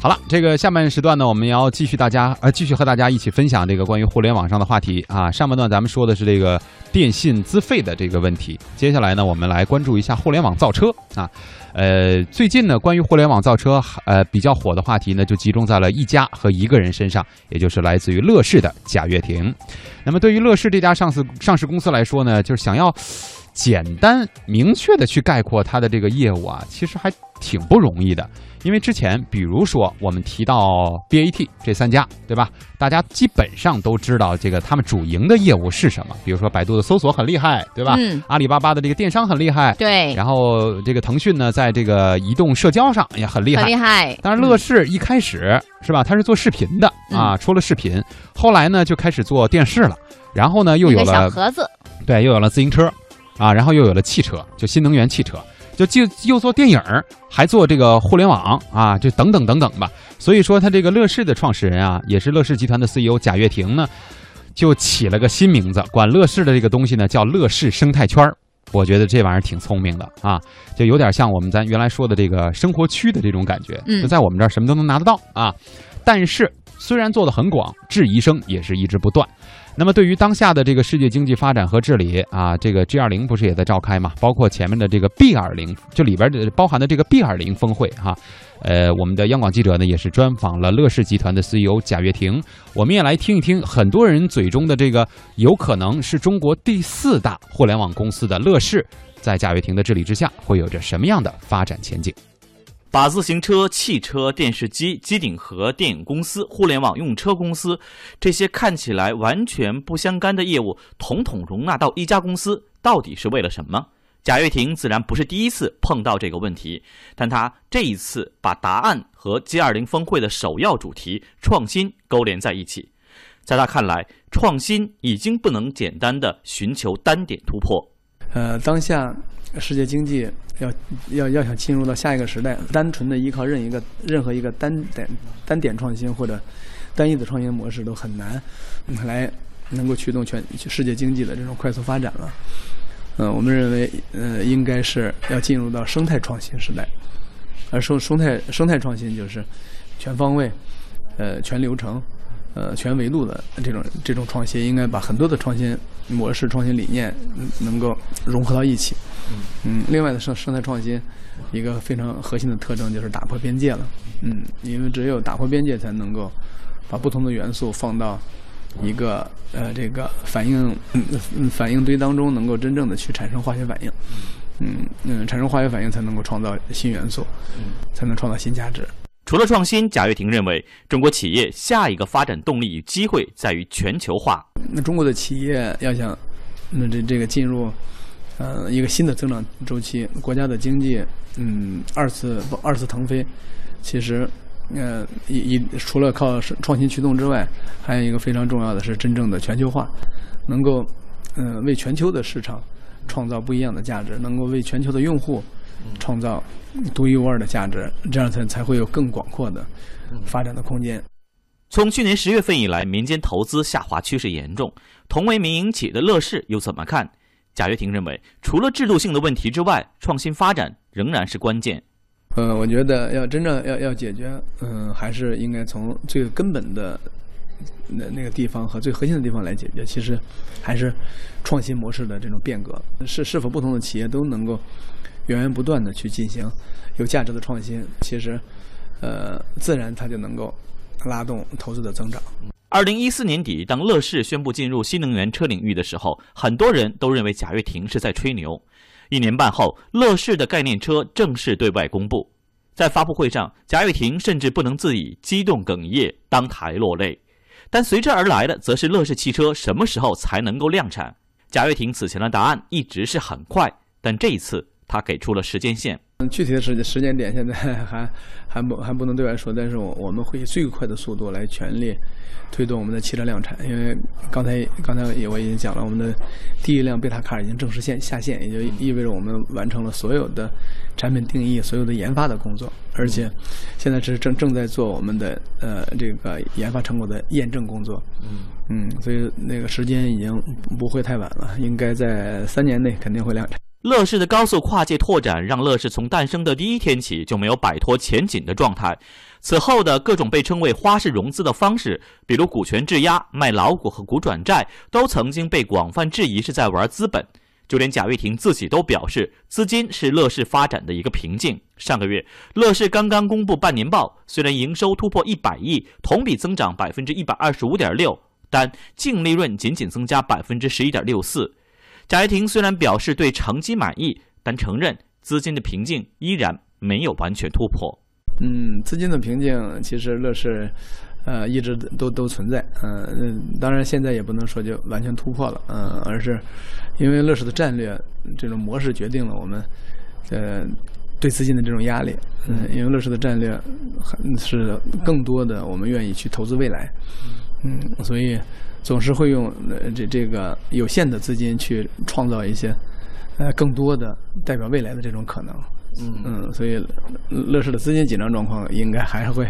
好了，这个下半时段呢，我们要继续大家呃继续和大家一起分享这个关于互联网上的话题啊。上半段咱们说的是这个电信资费的这个问题，接下来呢，我们来关注一下互联网造车啊。呃，最近呢，关于互联网造车呃比较火的话题呢，就集中在了一家和一个人身上，也就是来自于乐视的贾跃亭。那么对于乐视这家上市上市公司来说呢，就是想要。简单明确的去概括它的这个业务啊，其实还挺不容易的。因为之前，比如说我们提到 BAT 这三家，对吧？大家基本上都知道这个他们主营的业务是什么。比如说百度的搜索很厉害，对吧？嗯。阿里巴巴的这个电商很厉害，对。然后这个腾讯呢，在这个移动社交上也很厉害，很厉害。当然，乐视一开始是吧？它是做视频的啊，出了视频，后来呢就开始做电视了，然后呢又有了小盒子，对，又有了自行车。啊，然后又有了汽车，就新能源汽车，就就又做电影还做这个互联网啊，就等等等等吧。所以说，他这个乐视的创始人啊，也是乐视集团的 CEO 贾跃亭呢，就起了个新名字，管乐视的这个东西呢叫乐视生态圈我觉得这玩意儿挺聪明的啊，就有点像我们咱原来说的这个生活区的这种感觉，就在我们这儿什么都能拿得到啊。但是虽然做的很广，质疑声也是一直不断。那么，对于当下的这个世界经济发展和治理啊，这个 G 二零不是也在召开嘛？包括前面的这个 B 二零，就里边的包含的这个 B 二零峰会哈，呃，我们的央广记者呢也是专访了乐视集团的 CEO 贾跃亭，我们也来听一听很多人嘴中的这个有可能是中国第四大互联网公司的乐视，在贾跃亭的治理之下会有着什么样的发展前景。把自行车、汽车、电视机、机顶盒、电影公司、互联网用车公司这些看起来完全不相干的业务，统统容纳到一家公司，到底是为了什么？贾跃亭自然不是第一次碰到这个问题，但他这一次把答案和 G20 峰会的首要主题“创新”勾连在一起。在他看来，创新已经不能简单的寻求单点突破。呃，当下世界经济。要要要想进入到下一个时代，单纯的依靠任一个任何一个单点单点创新或者单一的创新模式都很难来能够驱动全世界经济的这种快速发展了。嗯，我们认为，呃，应该是要进入到生态创新时代，而生生态生态创新就是全方位、呃全流程、呃全维度的这种这种创新，应该把很多的创新模式、创新理念能够融合到一起。嗯，另外的生生态创新，一个非常核心的特征就是打破边界了。嗯，因为只有打破边界，才能够把不同的元素放到一个呃这个反应嗯反应堆当中，能够真正的去产生化学反应。嗯嗯，产生化学反应才能够创造新元素，才能创造新价值。除了创新，贾跃亭认为，中国企业下一个发展动力与机会在于全球化。那中国的企业要想那这这个进入。呃，一个新的增长周期，国家的经济，嗯，二次不二次腾飞，其实，呃，一一除了靠创新驱动之外，还有一个非常重要的是真正的全球化，能够，呃，为全球的市场创造不一样的价值，能够为全球的用户创造独一无二的价值，这样才才会有更广阔的发展的空间。从去年十月份以来，民间投资下滑趋势严重，同为民营企业的乐视又怎么看？贾跃亭认为，除了制度性的问题之外，创新发展仍然是关键。呃，我觉得要真正要要解决，嗯，还是应该从最根本的那那个地方和最核心的地方来解决。其实，还是创新模式的这种变革，是是否不同的企业都能够源源不断的去进行有价值的创新，其实，呃，自然它就能够拉动投资的增长。二零一四年底，当乐视宣布进入新能源车领域的时候，很多人都认为贾跃亭是在吹牛。一年半后，乐视的概念车正式对外公布，在发布会上，贾跃亭甚至不能自已，激动哽咽，当台落泪。但随之而来的，则是乐视汽车什么时候才能够量产？贾跃亭此前的答案一直是很快，但这一次他给出了时间线。具体的时时间点现在 还还不还不能对外说，但是我我们会以最快的速度来全力推动我们的汽车量产。因为刚才刚才也我已经讲了，我们的第一辆贝塔卡已经正式线下线，也就意味着我们完成了所有的产品定义、所有的研发的工作，而且现在是正正在做我们的呃这个研发成果的验证工作。嗯嗯，所以那个时间已经不会太晚了，应该在三年内肯定会量产。乐视的高速跨界拓展，让乐视从诞生的第一天起就没有摆脱前景的状态。此后的各种被称为花式融资的方式，比如股权质押、卖老股和股转债，都曾经被广泛质疑是在玩资本。就连贾跃亭自己都表示，资金是乐视发展的一个瓶颈。上个月，乐视刚刚公布半年报，虽然营收突破一百亿，同比增长百分之一百二十五点六，但净利润仅仅增加百分之十一点六四。贾跃亭虽然表示对成绩满意，但承认资金的瓶颈依然没有完全突破。嗯，资金的瓶颈其实乐视。呃，一直都都存在，嗯，当然现在也不能说就完全突破了，嗯，而是因为乐视的战略这种模式决定了我们呃对资金的这种压力，嗯，因为乐视的战略是更多的我们愿意去投资未来，嗯，所以总是会用这这个有限的资金去创造一些呃更多的代表未来的这种可能。嗯嗯所以乐视的资金紧张状况应该还是会，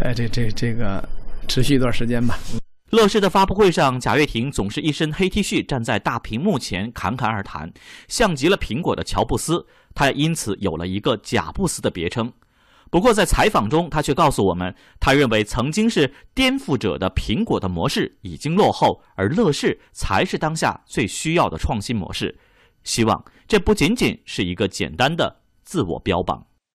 呃，这这这个持续一段时间吧。乐视的发布会上，贾跃亭总是一身黑 T 恤站在大屏幕前侃侃而谈，像极了苹果的乔布斯，他也因此有了一个“贾布斯”的别称。不过在采访中，他却告诉我们，他认为曾经是颠覆者的苹果的模式已经落后，而乐视才是当下最需要的创新模式。希望这不仅仅是一个简单的。自我标榜。